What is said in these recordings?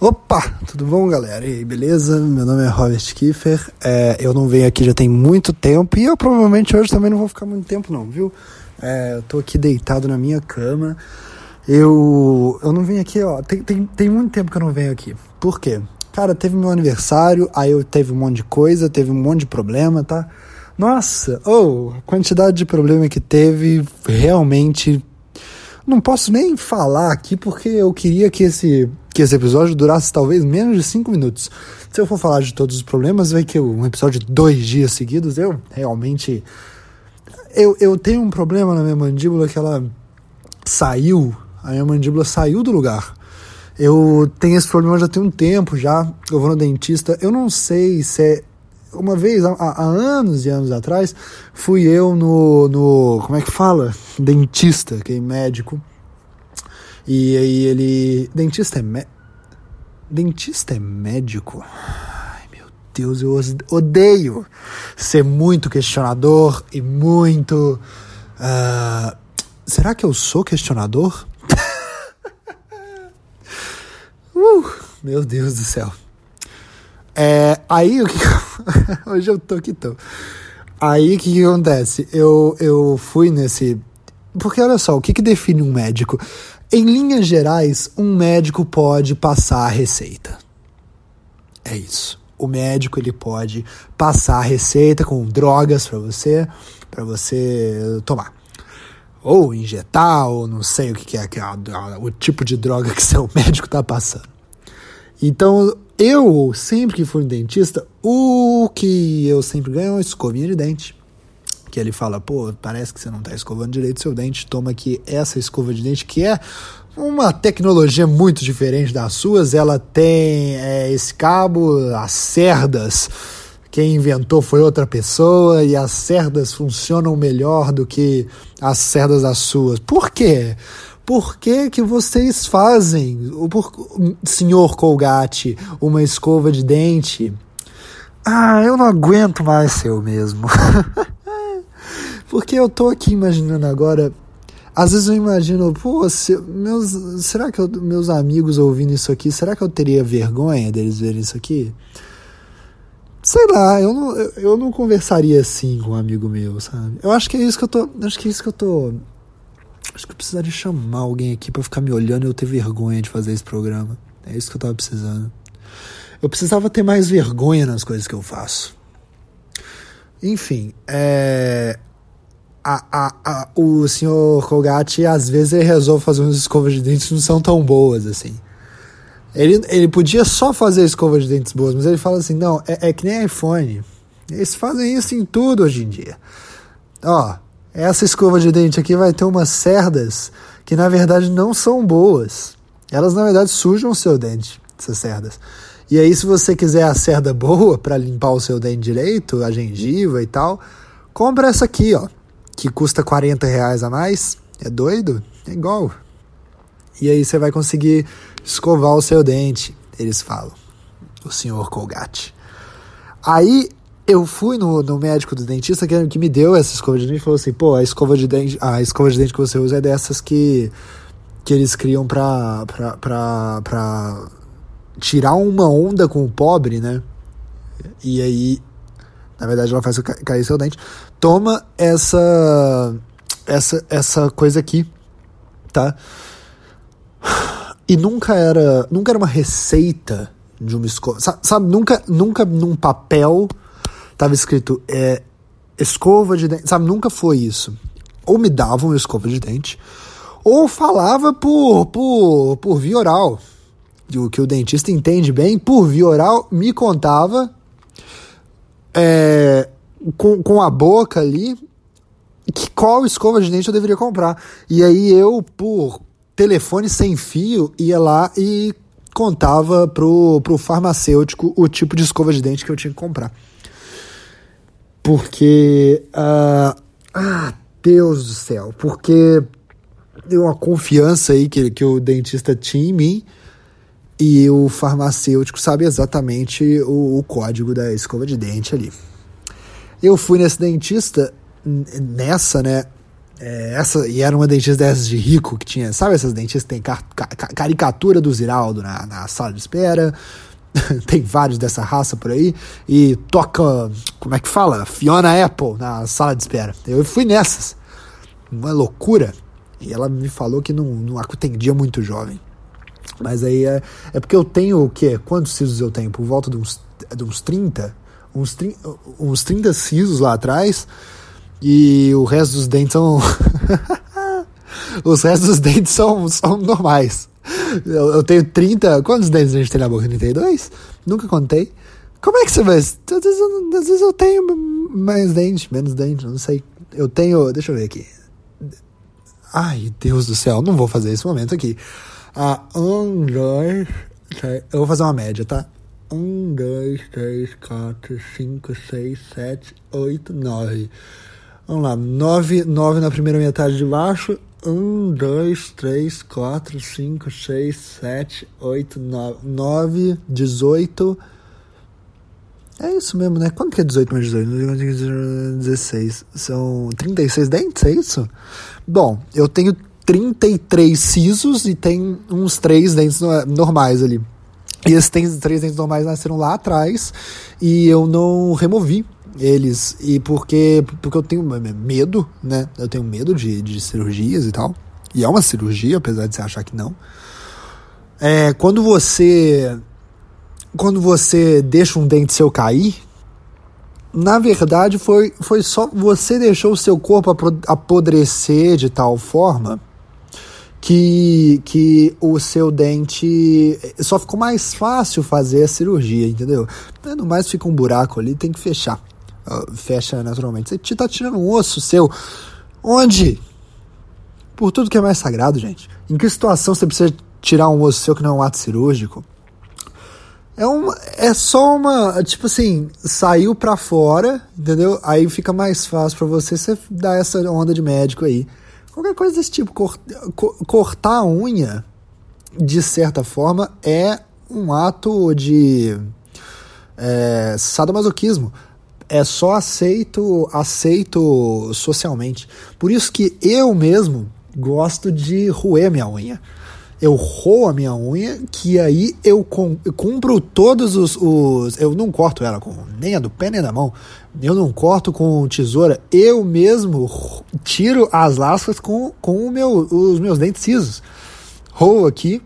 Opa, tudo bom, galera? E aí, beleza? Meu nome é Robert Kiefer. É, eu não venho aqui já tem muito tempo e eu provavelmente hoje também não vou ficar muito tempo, não, viu? É, eu tô aqui deitado na minha cama. Eu, eu não venho aqui, ó. Tem, tem, tem muito tempo que eu não venho aqui. Por quê? Cara, teve meu aniversário, aí eu teve um monte de coisa, teve um monte de problema, tá? Nossa, oh, a quantidade de problema que teve realmente não posso nem falar aqui porque eu queria que esse, que esse episódio durasse talvez menos de 5 minutos. Se eu for falar de todos os problemas, vai que um episódio de dois dias seguidos, eu realmente. Eu, eu tenho um problema na minha mandíbula que ela saiu, a minha mandíbula saiu do lugar. Eu tenho esse problema já tem um tempo já. Eu vou no dentista. Eu não sei se é uma vez, há, há, anos e anos atrás, fui eu no, no. Como é que fala? Dentista, que é médico. E aí ele. Dentista é. Me, dentista é médico? Ai meu Deus, eu odeio ser muito questionador e muito. Uh, será que eu sou questionador? uh, meu Deus do céu. É, aí o que. Hoje eu tô que tô. Aí o que, que, acontece? Eu, eu fui nesse. Porque olha só, o que, que define um médico? Em linhas gerais, um médico pode passar a receita. É isso. O médico ele pode passar a receita com drogas para você, para você tomar ou injetar, ou não sei o que, é, que é o tipo de droga que seu médico está passando. Então, eu, sempre que for no dentista, o que eu sempre ganho é uma escovinha de dente. Que ele fala, pô, parece que você não está escovando direito seu dente, toma aqui essa escova de dente, que é uma tecnologia muito diferente das suas. Ela tem é, esse cabo, as cerdas. Quem inventou foi outra pessoa e as cerdas funcionam melhor do que as cerdas das suas. Por quê? por que, que vocês fazem, por, senhor Colgate, uma escova de dente? Ah, eu não aguento mais ser eu mesmo. Porque eu tô aqui imaginando agora. Às vezes eu imagino, pô, se, meus, será que eu, meus amigos ouvindo isso aqui, será que eu teria vergonha deles verem isso aqui? Sei lá, eu não, eu, não conversaria assim com um amigo meu, sabe? Eu acho que é isso que eu tô. Acho que é isso que eu tô Acho que eu precisaria chamar alguém aqui para ficar me olhando e eu ter vergonha de fazer esse programa. É isso que eu tava precisando. Eu precisava ter mais vergonha nas coisas que eu faço. Enfim, é. A, a, a, o senhor Colgate, às vezes, ele resolve fazer umas escovas de dentes que não são tão boas assim. Ele, ele podia só fazer escovas de dentes boas, mas ele fala assim: não, é, é que nem iPhone. Eles fazem isso em tudo hoje em dia. Ó, essa escova de dente aqui vai ter umas cerdas que na verdade não são boas. Elas na verdade sujam o seu dente, essas cerdas. E aí, se você quiser a cerda boa para limpar o seu dente direito, a gengiva e tal, compra essa aqui, ó, que custa 40 reais a mais. É doido? É igual. E aí você vai conseguir escovar o seu dente, eles falam. O senhor Colgate. Aí eu fui no, no médico do dentista que, que me deu essa escova de dente e falou assim, pô, a escova de dente, a escova de dente que você usa é dessas que, que eles criam pra, pra, pra, pra tirar uma onda com o pobre, né? E aí, na verdade, ela faz cair seu dente. Toma essa, essa, essa coisa aqui, tá? E nunca era, nunca era uma receita de uma escova, sabe? nunca, nunca num papel tava escrito é, escova de dente, sabe? Nunca foi isso. Ou me davam escova de dente, ou falava por, por, por via oral. O que o dentista entende bem, por via oral, me contava é, com, com a boca ali que qual escova de dente eu deveria comprar. E aí eu, por telefone sem fio, ia lá e contava pro, pro farmacêutico o tipo de escova de dente que eu tinha que comprar. Porque. Uh, ah, Deus do céu. Porque deu uma confiança aí que, que o dentista tinha em mim e o farmacêutico sabe exatamente o, o código da escova de dente ali. Eu fui nesse dentista, nessa, né? É, essa, e era uma dentista dessas de rico que tinha, sabe essas dentistas que tem car, car, caricatura do Ziraldo na, na sala de espera? tem vários dessa raça por aí. E toca, como é que fala? Fiona Apple na sala de espera. Eu fui nessas. Uma loucura. E ela me falou que não, não atendia muito jovem. Mas aí é, é porque eu tenho o quê? Quantos sisos eu tenho? Por volta de uns, de uns 30? Uns, 30, uns 30 sisos lá atrás. E o resto dos dentes são. Os restos dos dentes são, são normais. Eu, eu, tenho 30. Quantos dentes a gente tem na boca? 32? Nunca contei. Como é que você vai. Às vezes, eu, às vezes eu tenho mais dente, menos dente, não sei. Eu tenho. Deixa eu ver aqui. Ai, Deus do céu, não vou fazer esse momento aqui. Ah, um, dois. Eu vou fazer uma média, tá? Um, dois, três, quatro, cinco, seis, sete, oito, nove. Vamos lá, nove, nove na primeira metade de baixo. Um, dois, três, quatro, cinco, seis, sete, oito, nove. Nove, dezoito. É isso mesmo, né? Quanto que é 18 mais 18? 16. São 36 dentes, é isso? Bom, eu tenho 33 sisos e tem uns 3 dentes normais ali. E esses três dentes normais nasceram lá atrás e eu não removi eles. E porque, porque eu tenho medo, né? Eu tenho medo de, de cirurgias e tal. E é uma cirurgia, apesar de você achar que não. É, quando você quando você deixa um dente seu cair, na verdade foi, foi só você deixou o seu corpo apodrecer de tal forma que, que o seu dente só ficou mais fácil fazer a cirurgia, entendeu? No mais fica um buraco ali, tem que fechar. Uh, fecha naturalmente. Você tá tirando um osso seu. Onde? Por tudo que é mais sagrado, gente. Em que situação você precisa tirar um osso seu que não é um ato cirúrgico? É, uma, é só uma. Tipo assim, saiu pra fora, entendeu? Aí fica mais fácil para você, você dar essa onda de médico aí. Qualquer coisa desse tipo. cortar a unha, de certa forma, é um ato de é, sadomasoquismo. É só aceito, aceito socialmente. Por isso que eu mesmo gosto de roer minha unha eu roo a minha unha, que aí eu, com, eu cumpro todos os, os, Eu não corto ela com nem a do pé nem da mão. Eu não corto com tesoura. Eu mesmo tiro as lascas com, com meu, os meus dentes cisos. Roo aqui,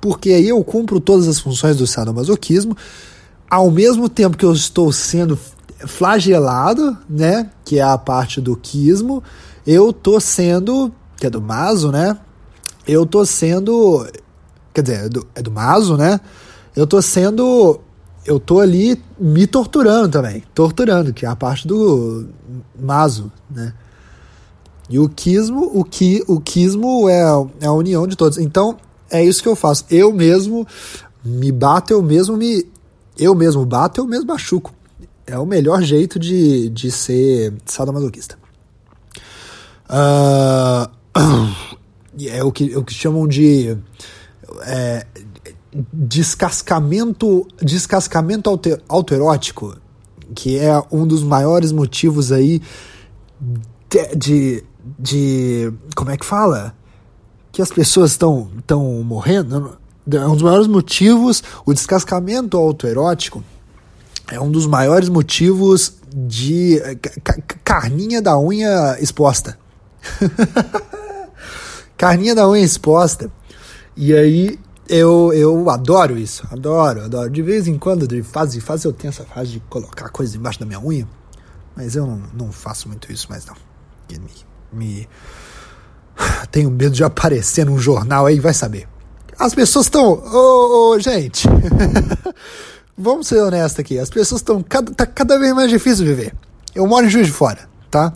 porque aí eu cumpro todas as funções do sadomasoquismo. Ao mesmo tempo que eu estou sendo flagelado, né? Que é a parte do quismo, eu tô sendo. Que é do maso, né? Eu tô sendo. Quer dizer, é do, é do né? Eu tô sendo. Eu tô ali me torturando também. Torturando, que é a parte do Maso, né? E o quismo, o, qui, o quismo é, é a união de todos. Então, é isso que eu faço. Eu mesmo me bato, eu mesmo me. Eu mesmo bato, eu mesmo machuco. É o melhor jeito de, de ser sadomasoquista. Uh, é o que, é o que chamam de é, descascamento, descascamento auto, autoerótico, que é um dos maiores motivos aí de, de, de como é que fala? Que as pessoas estão estão morrendo. É um dos maiores motivos, o descascamento autoerótico é um dos maiores motivos de carninha da unha exposta. carninha da unha exposta. E aí eu, eu adoro isso, adoro, adoro. De vez em quando, de fase em fase, eu tenho essa fase de colocar coisas embaixo da minha unha, mas eu não, não faço muito isso mais não. Me, me... Tenho medo de aparecer num jornal aí, vai saber. As pessoas estão. Ô, oh, oh, gente! Vamos ser honestos aqui. As pessoas estão. Cada, tá cada vez mais difícil viver. Eu moro em Juiz de Fora, tá?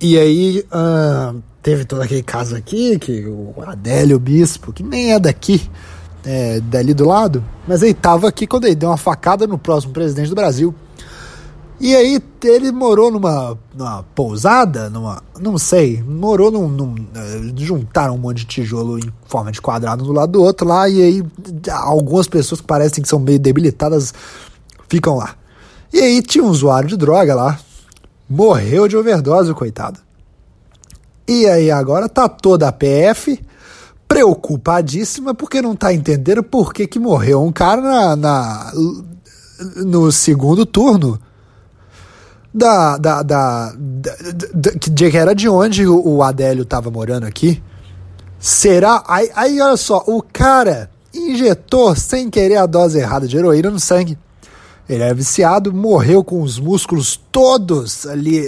E aí. Uh, teve todo aquele caso aqui, que o Adélio Bispo, que nem é daqui, é, dali do lado, mas ele tava aqui quando ele deu uma facada no próximo presidente do Brasil. E aí ele morou numa, numa pousada, numa. não sei, morou num, num. Eh, juntaram um monte de tijolo em forma de quadrado do lado do outro lá, e aí algumas pessoas que parecem que são meio debilitadas ficam lá. E aí tinha um usuário de droga lá, morreu de overdose, coitado. E aí agora tá toda a PF preocupadíssima porque não tá entendendo por que, que morreu um cara na, na no segundo turno da, da, da, da, que era de onde o, o Adélio tava morando aqui. Será? Aí, aí olha só, o cara injetou sem querer a dose errada de heroína no sangue. Ele era viciado, morreu com os músculos todos ali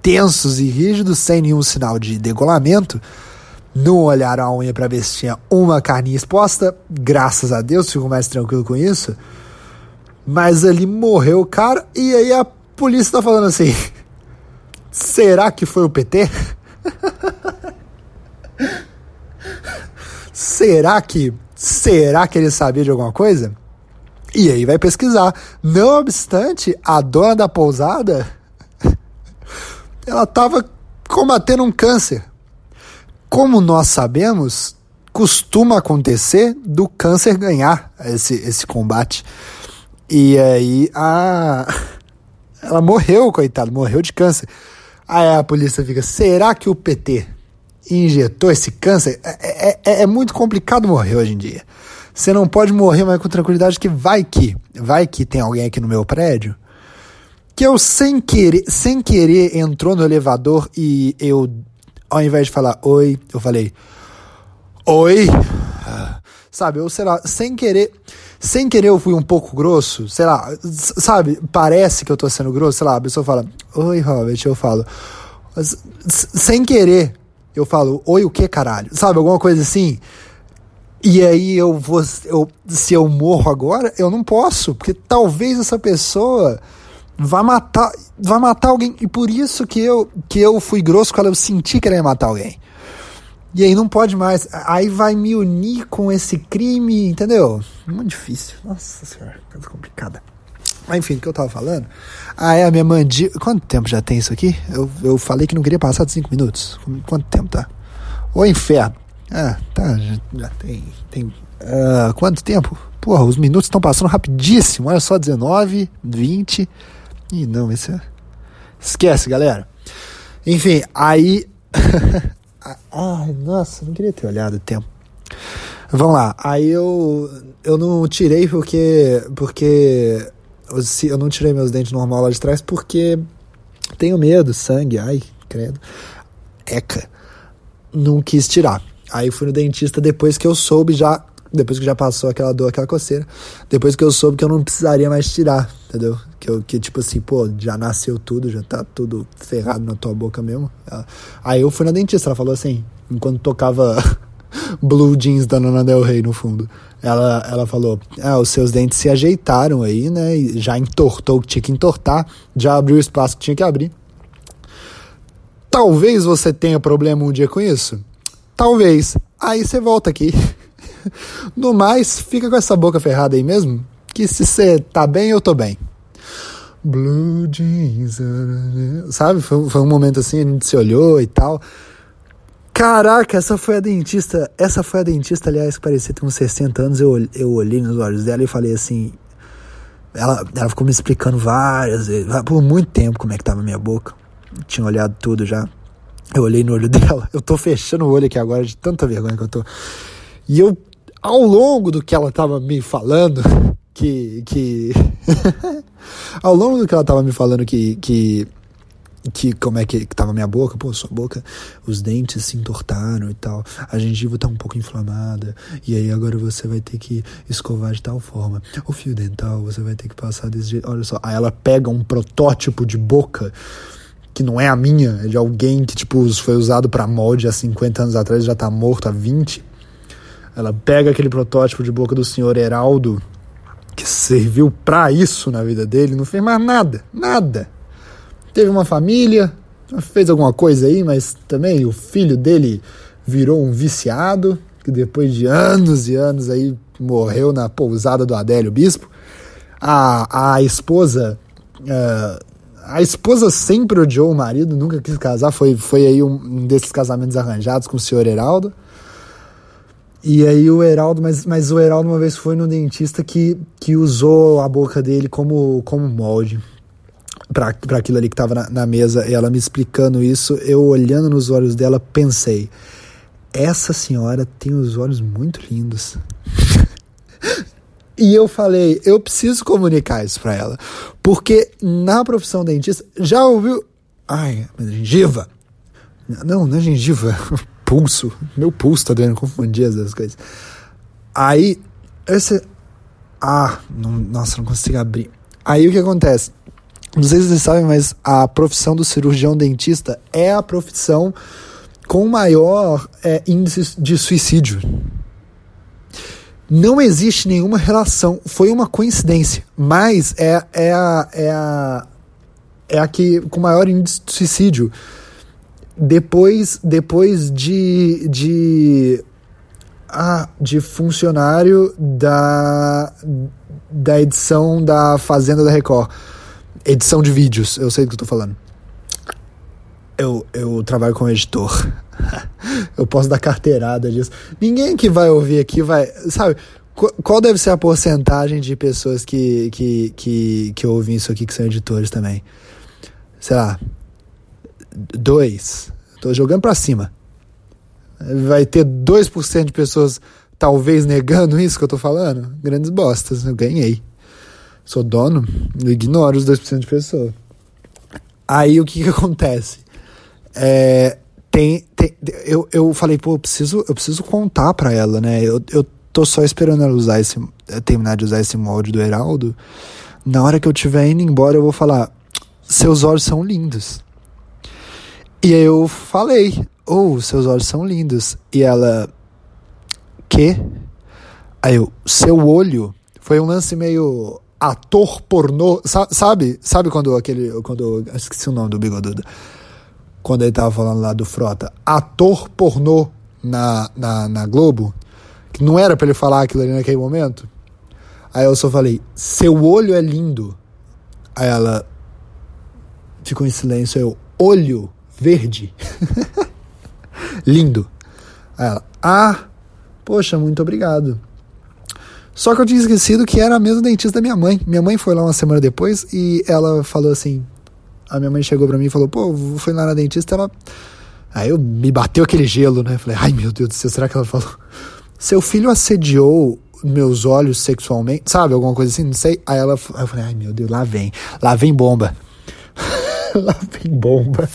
tensos e rígidos, sem nenhum sinal de degolamento. Não olharam a unha para ver se tinha uma carninha exposta. Graças a Deus, fico mais tranquilo com isso. Mas ali morreu o cara e aí a polícia tá falando assim: será que foi o PT? será que será que ele sabia de alguma coisa? E aí vai pesquisar. Não obstante, a dona da pousada ela estava combatendo um câncer. Como nós sabemos, costuma acontecer do câncer ganhar esse, esse combate. E aí a ela morreu, coitado, morreu de câncer. Aí a polícia fica: será que o PT injetou esse câncer? É, é, é, é muito complicado morrer hoje em dia. Você não pode morrer, mas com tranquilidade que vai que, vai que tem alguém aqui no meu prédio que eu sem querer, sem querer entrou no elevador e eu, ao invés de falar oi, eu falei oi. Sabe, eu sei lá, sem querer, sem querer eu fui um pouco grosso, sei lá, sabe, parece que eu tô sendo grosso, sei lá, a pessoa fala oi, Robert, eu falo sem querer, eu falo oi o que caralho, sabe, alguma coisa assim. E aí eu vou, eu, se eu morro agora, eu não posso, porque talvez essa pessoa vai matar, vai matar alguém. E por isso que eu, que eu fui grosso com ela, eu senti que ela ia matar alguém. E aí não pode mais. Aí vai me unir com esse crime, entendeu? Muito difícil. Nossa senhora, coisa complicada. Mas enfim, o que eu tava falando? Ah, é a minha mandíbula. Quanto tempo já tem isso aqui? Eu, eu falei que não queria passar de 5 minutos. Quanto tempo tá? Ô inferno. Ah, tá, já, tem. tem uh, quanto tempo? Porra, os minutos estão passando rapidíssimo. Olha só, 19, 20. Ih, não, esse é. Esquece, galera. Enfim, aí. Ai, nossa, não queria ter olhado o tempo. Vamos lá. Aí eu eu não tirei porque porque eu não tirei meus dentes normal lá de trás porque tenho medo, sangue, ai, credo. Eca. Não quis tirar. Aí fui no dentista depois que eu soube já, depois que já passou aquela dor, aquela coceira, depois que eu soube que eu não precisaria mais tirar, entendeu? Que, eu, que tipo assim, pô, já nasceu tudo, já tá tudo ferrado na tua boca mesmo. Aí eu fui na dentista, ela falou assim, enquanto tocava Blue Jeans da Nana Del Rey no fundo. Ela, ela falou: ah, os seus dentes se ajeitaram aí, né? E já entortou o que tinha que entortar, já abriu o espaço que tinha que abrir. Talvez você tenha problema um dia com isso. Talvez. Aí você volta aqui. No mais, fica com essa boca ferrada aí mesmo. Que se você tá bem, eu tô bem. Blue jeans. Sabe? Foi, foi um momento assim, a gente se olhou e tal. Caraca, essa foi a dentista. Essa foi a dentista, aliás, que parecia ter uns 60 anos. Eu, eu olhei nos olhos dela e falei assim. Ela, ela ficou me explicando várias vezes, por muito tempo, como é que tava a minha boca. tinha olhado tudo já. Eu olhei no olho dela. Eu tô fechando o olho aqui agora de tanta vergonha que eu tô. E eu, ao longo do que ela tava me falando, que. que ao longo do que ela tava me falando que. que que como é que, que tava minha boca, pô, sua boca, os dentes se entortaram e tal, a gengiva tá um pouco inflamada, e aí agora você vai ter que escovar de tal forma. O fio dental você vai ter que passar desse jeito. Olha só, aí ela pega um protótipo de boca que não é a minha, é de alguém que tipo foi usado para molde há 50 anos atrás, já tá morto há 20. Ela pega aquele protótipo de boca do senhor Heraldo que serviu para isso na vida dele, não fez mais nada, nada. Teve uma família, fez alguma coisa aí, mas também o filho dele virou um viciado, que depois de anos e anos aí morreu na pousada do Adélio Bispo. A, a esposa. Uh, a esposa sempre odiou o marido, nunca quis casar, foi, foi aí um desses casamentos arranjados com o senhor Heraldo. E aí o Heraldo, mas, mas o Heraldo uma vez foi no dentista que, que usou a boca dele como, como molde. para aquilo ali que estava na, na mesa e ela me explicando isso, eu olhando nos olhos dela, pensei: essa senhora tem os olhos muito lindos. e eu falei: eu preciso comunicar isso para ela, porque na profissão dentista, já ouviu? Ai, gengiva. Não, não é gengiva, pulso. Meu pulso tá doendo, confundir essas coisas. Aí, esse. Ah, não, nossa, não consigo abrir. Aí o que acontece? Não sei se vocês sabem, mas a profissão do cirurgião dentista é a profissão com maior é, índice de suicídio. Não existe nenhuma relação, foi uma coincidência, mas é, é, a, é, a, é a que com maior índice de suicídio. Depois, depois de, de, ah, de funcionário da, da edição da Fazenda da Record edição de vídeos, eu sei do que eu tô falando. Eu, eu trabalho como editor. eu posso dar carteirada disso. Ninguém que vai ouvir aqui vai. Sabe, qual deve ser a porcentagem de pessoas que, que, que, que ouvem isso aqui que são editores também? Sei lá. Dois. Tô jogando pra cima. Vai ter 2% de pessoas talvez negando isso que eu tô falando? Grandes bostas. Eu ganhei sou dono, ignoro os 2% de pessoa. Aí o que que acontece? É, tem, tem, eu, eu falei, pô, eu preciso, eu preciso contar pra ela, né? Eu, eu tô só esperando ela usar esse, terminar de usar esse molde do Heraldo. Na hora que eu estiver indo embora, eu vou falar: seus olhos são lindos. E aí eu falei: oh, seus olhos são lindos. E ela: que? Aí eu: seu olho. Foi um lance meio ator pornô, sabe? Sabe quando aquele, quando, esqueci o nome do bigodudo, quando ele tava falando lá do Frota, ator pornô na, na, na Globo, que não era para ele falar aquilo ali naquele momento. Aí eu só falei, seu olho é lindo. Aí ela ficou em silêncio, eu, olho verde. lindo. Aí ela, ah, poxa, muito obrigado. Só que eu tinha esquecido que era a mesma dentista da minha mãe. Minha mãe foi lá uma semana depois e ela falou assim. A minha mãe chegou pra mim e falou: pô, fui lá na dentista. Ela. Aí eu me bateu aquele gelo, né? Falei: ai meu Deus do céu, será que ela falou? Seu filho assediou meus olhos sexualmente, sabe? Alguma coisa assim, não sei. Aí ela aí eu falei: ai meu Deus, lá vem, lá vem bomba. lá vem bomba.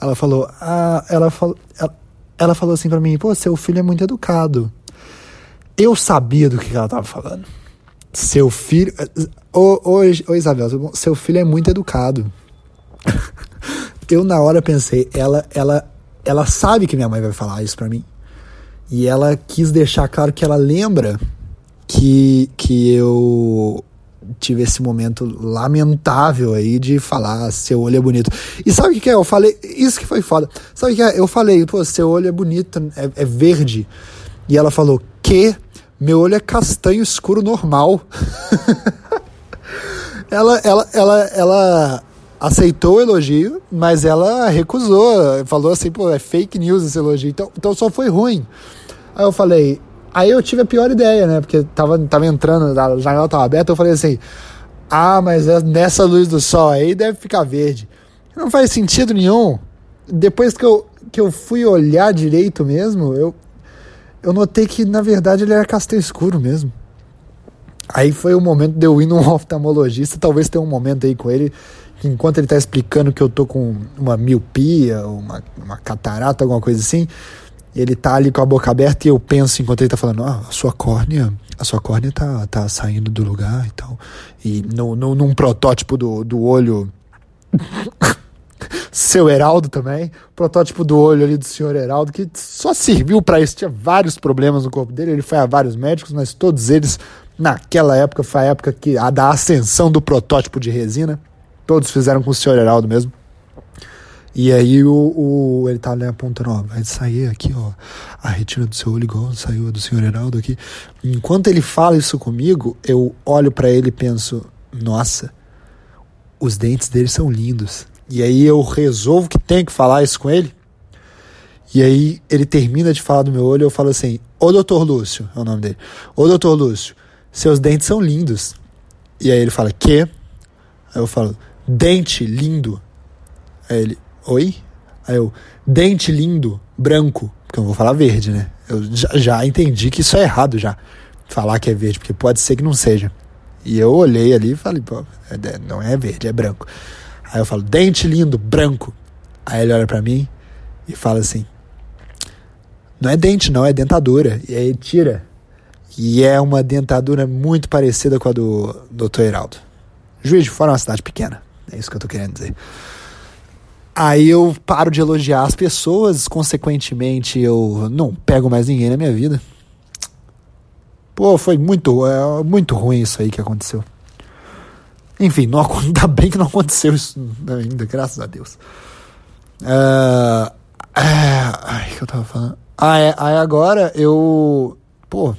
Ela falou: ah, ela falou. Ela, ela falou assim pra mim: pô, seu filho é muito educado. Eu sabia do que ela estava falando. Seu filho. Ô, ô, ô Isabel, seu filho é muito educado. eu, na hora, pensei, ela, ela, ela sabe que minha mãe vai falar isso pra mim. E ela quis deixar claro que ela lembra que, que eu tive esse momento lamentável aí de falar seu olho é bonito. E sabe o que, que é? Eu falei, isso que foi foda. Sabe o que é? Eu falei, pô, seu olho é bonito, é, é verde. E ela falou, que? Meu olho é castanho escuro normal. ela, ela, ela, ela aceitou o elogio, mas ela recusou. Falou assim, pô, é fake news esse elogio. Então, então só foi ruim. Aí eu falei. Aí eu tive a pior ideia, né? Porque tava, tava entrando, a janela tava aberta. Eu falei assim: Ah, mas é nessa luz do sol aí deve ficar verde. Não faz sentido nenhum. Depois que eu, que eu fui olhar direito mesmo, eu, eu notei que na verdade ele era castanho escuro mesmo. Aí foi o momento de eu ir num oftalmologista, talvez tenha um momento aí com ele, que enquanto ele tá explicando que eu tô com uma miopia, uma, uma catarata, alguma coisa assim, ele tá ali com a boca aberta e eu penso enquanto ele tá falando, ah, a sua córnea, a sua córnea tá, tá saindo do lugar e tal. E no, no, num protótipo do, do olho seu Heraldo também, protótipo do olho ali do senhor Heraldo, que só serviu para isso, tinha vários problemas no corpo dele, ele foi a vários médicos, mas todos eles, naquela época, foi a época que, a da ascensão do protótipo de resina, todos fizeram com o senhor Heraldo mesmo. E aí o, o ele tá ali apontando, ó, vai sair aqui, ó, a retina do seu olho igual saiu do senhor Heraldo aqui. Enquanto ele fala isso comigo, eu olho para ele e penso, nossa, os dentes dele são lindos. E aí eu resolvo que tenho que falar isso com ele. E aí ele termina de falar do meu olho eu falo assim: Ô doutor Lúcio, é o nome dele. Ô doutor Lúcio, seus dentes são lindos. E aí ele fala: Quê? Aí eu falo: dente lindo. Aí ele, oi? Aí eu, dente lindo, branco. Porque eu vou falar verde, né? Eu já, já entendi que isso é errado já. Falar que é verde, porque pode ser que não seja. E eu olhei ali e falei, pô, é, não é verde, é branco. Aí eu falo, dente lindo, branco. Aí ele olha para mim e fala assim: Não é dente, não, é dentadura. E aí tira. E é uma dentadura muito parecida com a do Dr. Heraldo. Juiz de Fora é uma cidade pequena. É isso que eu tô querendo dizer. Aí eu paro de elogiar as pessoas, consequentemente eu não pego mais ninguém na minha vida. Pô, foi muito, é, muito ruim isso aí que aconteceu. Enfim, não, ainda bem que não aconteceu isso ainda, graças a Deus. Uh, é, ai, que eu tava falando? Ah, é, aí agora eu. Pô.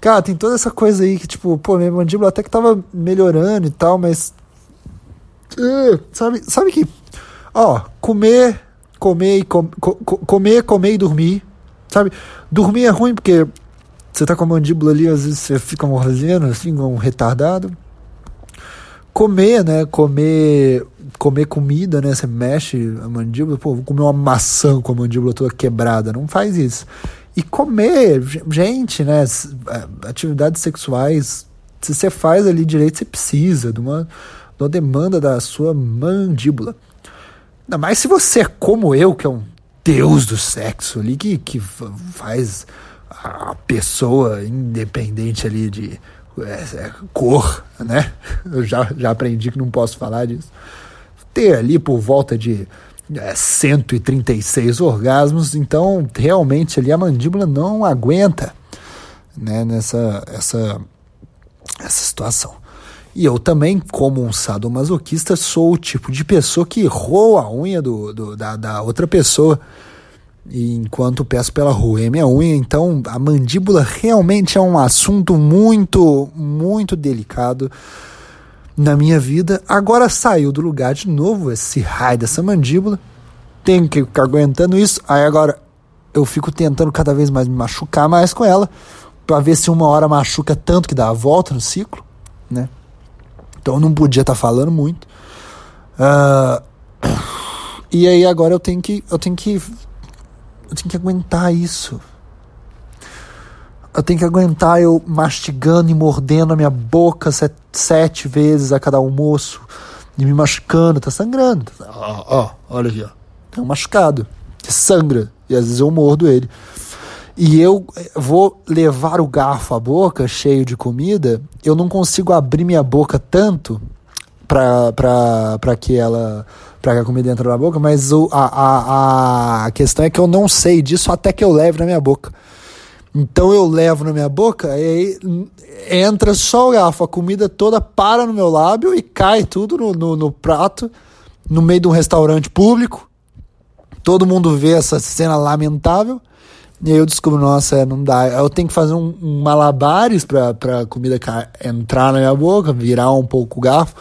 Cara, tem toda essa coisa aí que, tipo, pô, minha mandíbula até que tava melhorando e tal, mas. Uh, sabe, sabe que. Ó, comer, comer e com, co, comer, comer e dormir. Sabe? Dormir é ruim porque você tá com a mandíbula ali, às vezes você fica mordendo, assim, um retardado. Comer, né? Comer comer comida, né? Você mexe a mandíbula, pô, vou comer uma maçã com a mandíbula toda quebrada. Não faz isso. E comer, gente, né? É, atividades sexuais, se você faz ali direito, você precisa de uma, de uma demanda da sua mandíbula. Ainda mais se você é como eu, que é um deus do sexo ali, que, que faz a pessoa independente ali de cor, né? Eu já, já aprendi que não posso falar disso. Ter ali por volta de é, 136 orgasmos, então realmente ali a mandíbula não aguenta né, nessa essa, essa situação. E eu também, como um sadomasoquista, sou o tipo de pessoa que roa a unha do, do da, da outra pessoa enquanto peço pela rua minha unha, então a mandíbula realmente é um assunto muito, muito delicado na minha vida. Agora saiu do lugar de novo esse raio dessa mandíbula, tenho que ficar aguentando isso. Aí agora eu fico tentando cada vez mais me machucar mais com ela, para ver se uma hora machuca tanto que dá a volta no ciclo, né? Então eu não podia estar tá falando muito. Uh, e aí agora eu tenho que eu tenho que eu tenho que aguentar isso. Eu tenho que aguentar eu mastigando e mordendo a minha boca sete, sete vezes a cada almoço. E me machucando, tá sangrando. Ó, ó, olha aqui, ó. Tem um machucado. Que sangra. E às vezes eu mordo ele. E eu eh, vou levar o garfo à boca, cheio de comida. Eu não consigo abrir minha boca tanto pra que ela para que a comida entre na boca, mas o, a, a, a questão é que eu não sei disso até que eu leve na minha boca. Então eu levo na minha boca e aí entra só o garfo, a comida toda para no meu lábio e cai tudo no, no, no prato, no meio de um restaurante público. Todo mundo vê essa cena lamentável. E aí eu descubro, nossa, é, não dá. Eu tenho que fazer um, um malabares para a comida entrar na minha boca, virar um pouco o garfo.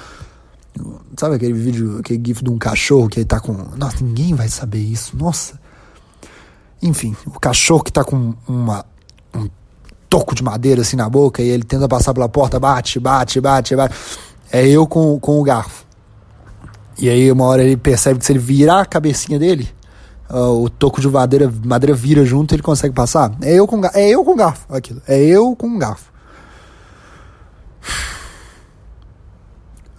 Sabe aquele vídeo, aquele gif de um cachorro que ele tá com. Nossa, ninguém vai saber isso, nossa. Enfim, o cachorro que tá com uma, um toco de madeira assim na boca e ele tenta passar pela porta, bate, bate, bate, bate. É eu com, com o garfo. E aí uma hora ele percebe que se ele virar a cabecinha dele, uh, o toco de madeira, madeira vira junto e ele consegue passar. É eu com, é eu com garfo, aquilo. É eu com garfo.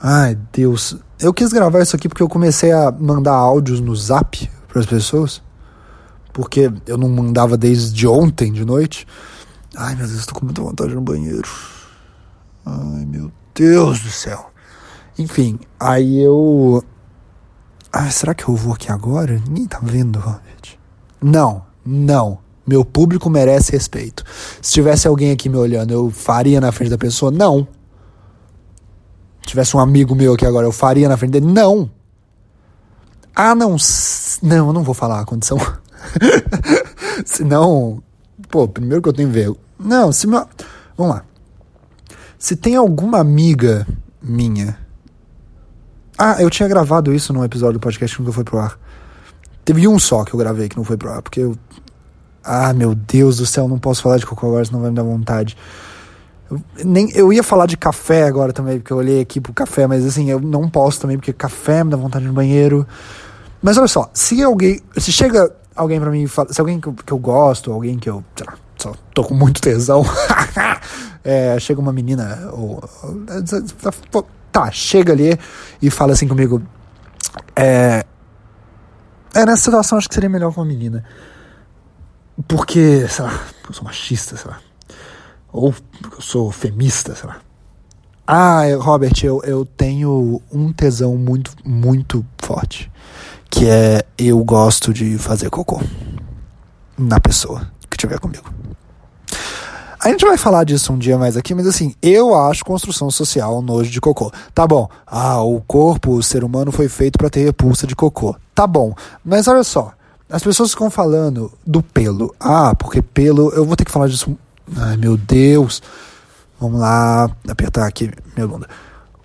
Ai, Deus. Eu quis gravar isso aqui porque eu comecei a mandar áudios no zap para as pessoas. Porque eu não mandava desde ontem de noite. Ai, meu Deus, estou com muita vontade no banheiro. Ai, meu Deus do céu. Enfim, aí eu. Ah, será que eu vou aqui agora? Ninguém tá vendo, Robert. Não, não. Meu público merece respeito. Se tivesse alguém aqui me olhando, eu faria na frente da pessoa? Não tivesse um amigo meu aqui agora, eu faria na frente dele? Não. Ah, não. Não, eu não vou falar a condição. Senão, pô, primeiro que eu tenho ver. Não, se meu. Vamos lá. Se tem alguma amiga minha. Ah, eu tinha gravado isso num episódio do podcast que nunca foi pro ar. Teve um só que eu gravei que não foi pro ar, porque eu. Ah, meu Deus do céu, não posso falar de Coca-Cola, senão vai me dar vontade. Eu, nem, eu ia falar de café agora também, porque eu olhei aqui pro café, mas assim, eu não posso também, porque café me dá vontade no banheiro. Mas olha só, se alguém. Se chega alguém para mim e fala. Se alguém que eu, que eu gosto, alguém que eu. Sei lá, só tô com muito tesão. é, chega uma menina. Ou, tá, chega ali e fala assim comigo. É. É, nessa situação acho que seria melhor com uma menina. Porque, sei lá, eu sou machista, sei lá. Ou eu sou femista, sei lá. Ah, Robert, eu, eu tenho um tesão muito, muito forte. Que é eu gosto de fazer cocô na pessoa que estiver comigo. A gente vai falar disso um dia mais aqui, mas assim, eu acho construção social nojo de cocô. Tá bom. Ah, o corpo, o ser humano foi feito para ter repulsa de cocô. Tá bom. Mas olha só, as pessoas ficam falando do pelo. Ah, porque pelo, eu vou ter que falar disso Ai, meu Deus. Vamos lá, apertar aqui minha bunda.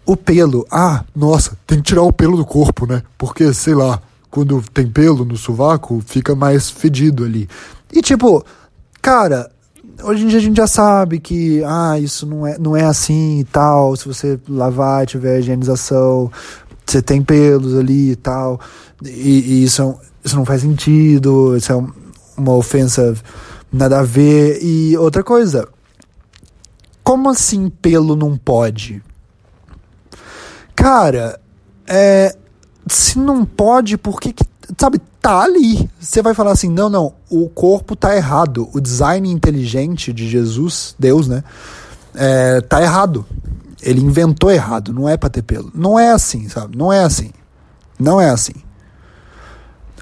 O pelo. Ah, nossa, tem que tirar o pelo do corpo, né? Porque, sei lá, quando tem pelo no sovaco, fica mais fedido ali. E tipo, cara, hoje em dia a gente já sabe que, ah, isso não é, não é assim e tal. Se você lavar, tiver higienização, você tem pelos ali e tal. E, e isso, é isso não faz sentido, isso é uma ofensa Nada a ver. E outra coisa. Como assim pelo não pode? Cara, é. Se não pode, por que. Sabe, tá ali. Você vai falar assim: não, não, o corpo tá errado. O design inteligente de Jesus, Deus, né? É, tá errado. Ele inventou errado. Não é pra ter pelo. Não é assim, sabe? Não é assim. Não é assim.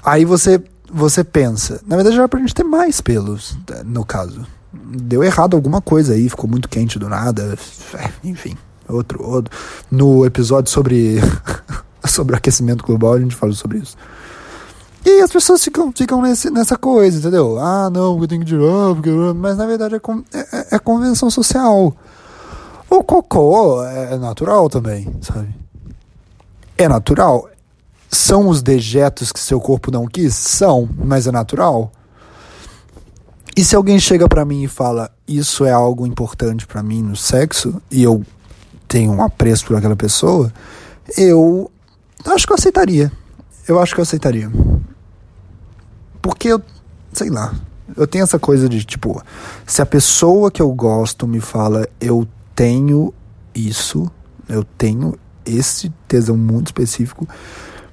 Aí você você pensa, na verdade era pra gente ter mais pelos, no caso. Deu errado alguma coisa aí, ficou muito quente do nada. É, enfim, outro, outro. No episódio sobre, sobre aquecimento global a gente falou sobre isso. E as pessoas ficam, ficam nesse, nessa coisa, entendeu? Ah, não, porque tem que tirar, porque... mas na verdade é, é, é convenção social. O cocô é natural também, sabe? É natural, são os dejetos que seu corpo não quis? São, mas é natural. E se alguém chega para mim e fala, isso é algo importante para mim no sexo, e eu tenho um apreço por aquela pessoa, eu acho que eu aceitaria. Eu acho que eu aceitaria. Porque eu, sei lá, eu tenho essa coisa de tipo, se a pessoa que eu gosto me fala, eu tenho isso, eu tenho esse tesão muito específico,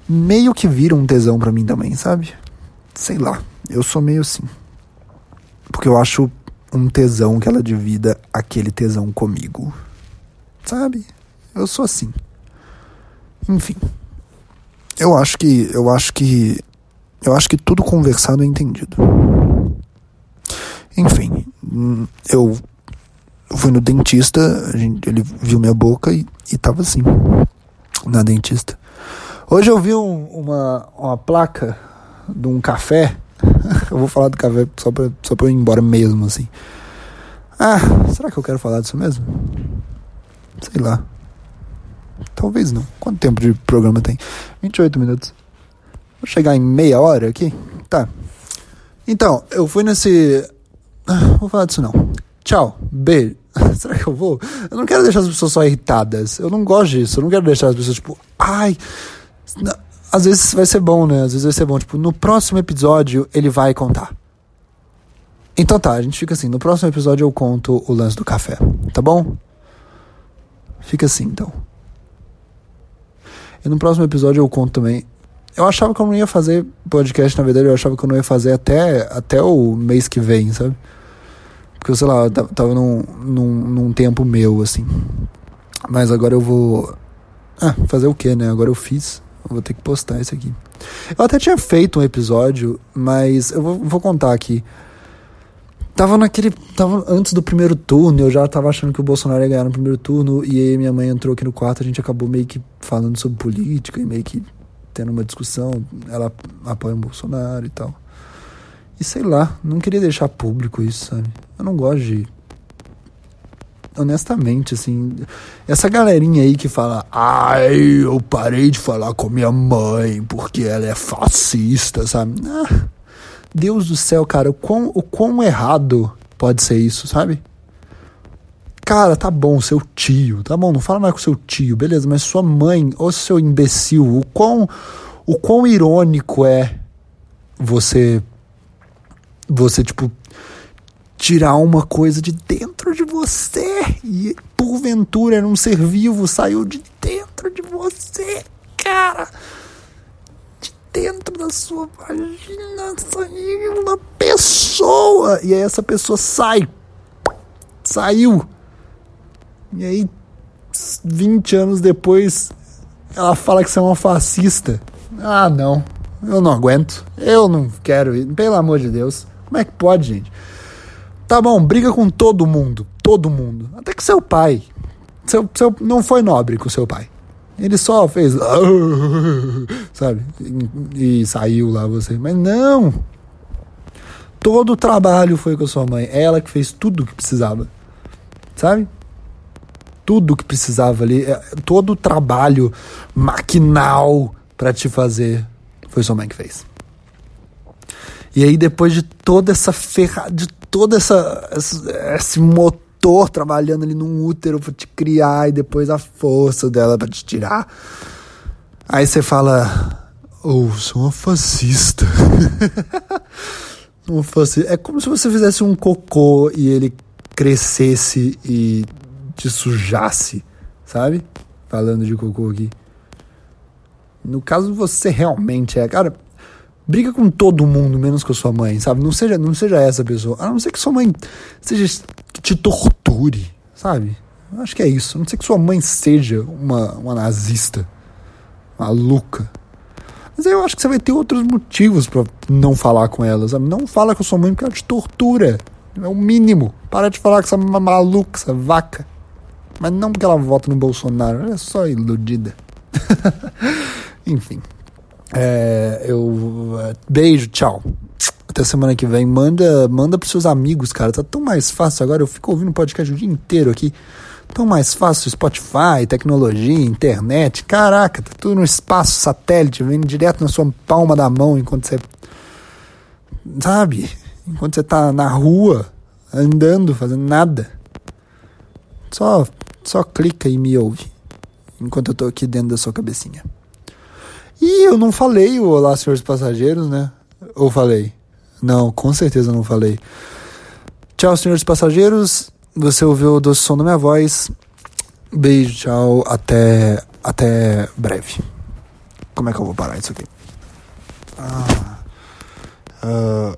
meio que vira um tesão para mim também, sabe? Sei lá, eu sou meio assim. Porque eu acho um tesão que ela divida aquele tesão comigo. Sabe? Eu sou assim. Enfim. Eu acho que eu acho que eu acho que tudo conversado é entendido. Enfim, eu fui no dentista, ele viu minha boca e, e tava assim, na dentista. Hoje eu vi um, uma, uma placa de um café. eu vou falar do café só pra, só pra eu ir embora mesmo, assim. Ah, será que eu quero falar disso mesmo? Sei lá. Talvez não. Quanto tempo de programa tem? 28 minutos. Vou chegar em meia hora aqui? Tá. Então, eu fui nesse. Ah, vou falar disso não. Tchau. Beijo. Será que eu vou? Eu não quero deixar as pessoas só irritadas. Eu não gosto disso. Eu não quero deixar as pessoas tipo, ai, às vezes vai ser bom, né? Às vezes vai ser bom. Tipo, no próximo episódio ele vai contar. Então tá, a gente fica assim. No próximo episódio eu conto o lance do café, tá bom? Fica assim então. E no próximo episódio eu conto também. Eu achava que eu não ia fazer podcast, na verdade, eu achava que eu não ia fazer até, até o mês que vem, sabe? Porque sei lá, eu tava num, num, num tempo meu, assim. Mas agora eu vou. Ah, fazer o que, né? Agora eu fiz. Vou ter que postar isso aqui. Eu até tinha feito um episódio, mas eu vou, vou contar aqui. Tava naquele. Tava antes do primeiro turno, eu já tava achando que o Bolsonaro ia ganhar no primeiro turno, e aí minha mãe entrou aqui no quarto, a gente acabou meio que falando sobre política e meio que tendo uma discussão. Ela apoia o Bolsonaro e tal. E sei lá, não queria deixar público isso, sabe? Eu não gosto de honestamente, assim, essa galerinha aí que fala, ai, eu parei de falar com minha mãe porque ela é fascista, sabe? Ah, Deus do céu, cara, o quão, o quão errado pode ser isso, sabe? Cara, tá bom, seu tio, tá bom, não fala mais com seu tio, beleza, mas sua mãe, ou seu imbecil, o quão, o quão irônico é você, você, tipo, tirar uma coisa de dentro de você e porventura era um ser vivo, saiu de dentro de você, cara. De dentro da sua vagina saiu uma pessoa e aí essa pessoa sai. Saiu. E aí 20 anos depois ela fala que você é uma fascista. Ah, não. Eu não aguento. Eu não quero. Pelo amor de Deus. Como é que pode, gente? Tá bom, briga com todo mundo. Todo mundo. Até que seu pai. Seu, seu, não foi nobre com seu pai. Ele só fez. Sabe? E, e saiu lá você. Mas não! Todo o trabalho foi com sua mãe. Ela que fez tudo o que precisava. Sabe? Tudo o que precisava ali. É, todo o trabalho maquinal para te fazer foi sua mãe que fez. E aí, depois de toda essa ferrada, de todo essa, esse motor trabalhando ali num útero para te criar e depois a força dela para te tirar. Aí você fala, oh, sou uma fascista. uma fascista. É como se você fizesse um cocô e ele crescesse e te sujasse, sabe? Falando de cocô aqui. No caso, você realmente é. Cara, briga com todo mundo, menos com a sua mãe, sabe? Não seja, não seja essa pessoa. A não ser que sua mãe seja que te torture, sabe? Acho que é isso. A não ser que sua mãe seja uma, uma nazista, maluca. Mas aí eu acho que você vai ter outros motivos para não falar com ela, sabe? Não fala com sua mãe porque ela te tortura. É o mínimo. Para de falar com essa maluca, essa vaca. Mas não porque ela vota no Bolsonaro. Ela é só iludida. Enfim. É, eu beijo, tchau. Até semana que vem. Manda, manda pros seus amigos, cara. Tá tão mais fácil agora. Eu fico ouvindo podcast o dia inteiro aqui. Tão mais fácil. Spotify, tecnologia, internet. Caraca, tá tudo no espaço, satélite, vindo direto na sua palma da mão enquanto você. Sabe? Enquanto você tá na rua, andando, fazendo nada. Só, só clica e me ouve. Enquanto eu tô aqui dentro da sua cabecinha. E eu não falei o Olá, senhores passageiros, né? Ou falei? Não, com certeza não falei. Tchau, senhores passageiros. Você ouviu o doce som da minha voz. Beijo, tchau. Até, até breve. Como é que eu vou parar isso aqui? Ah, uh,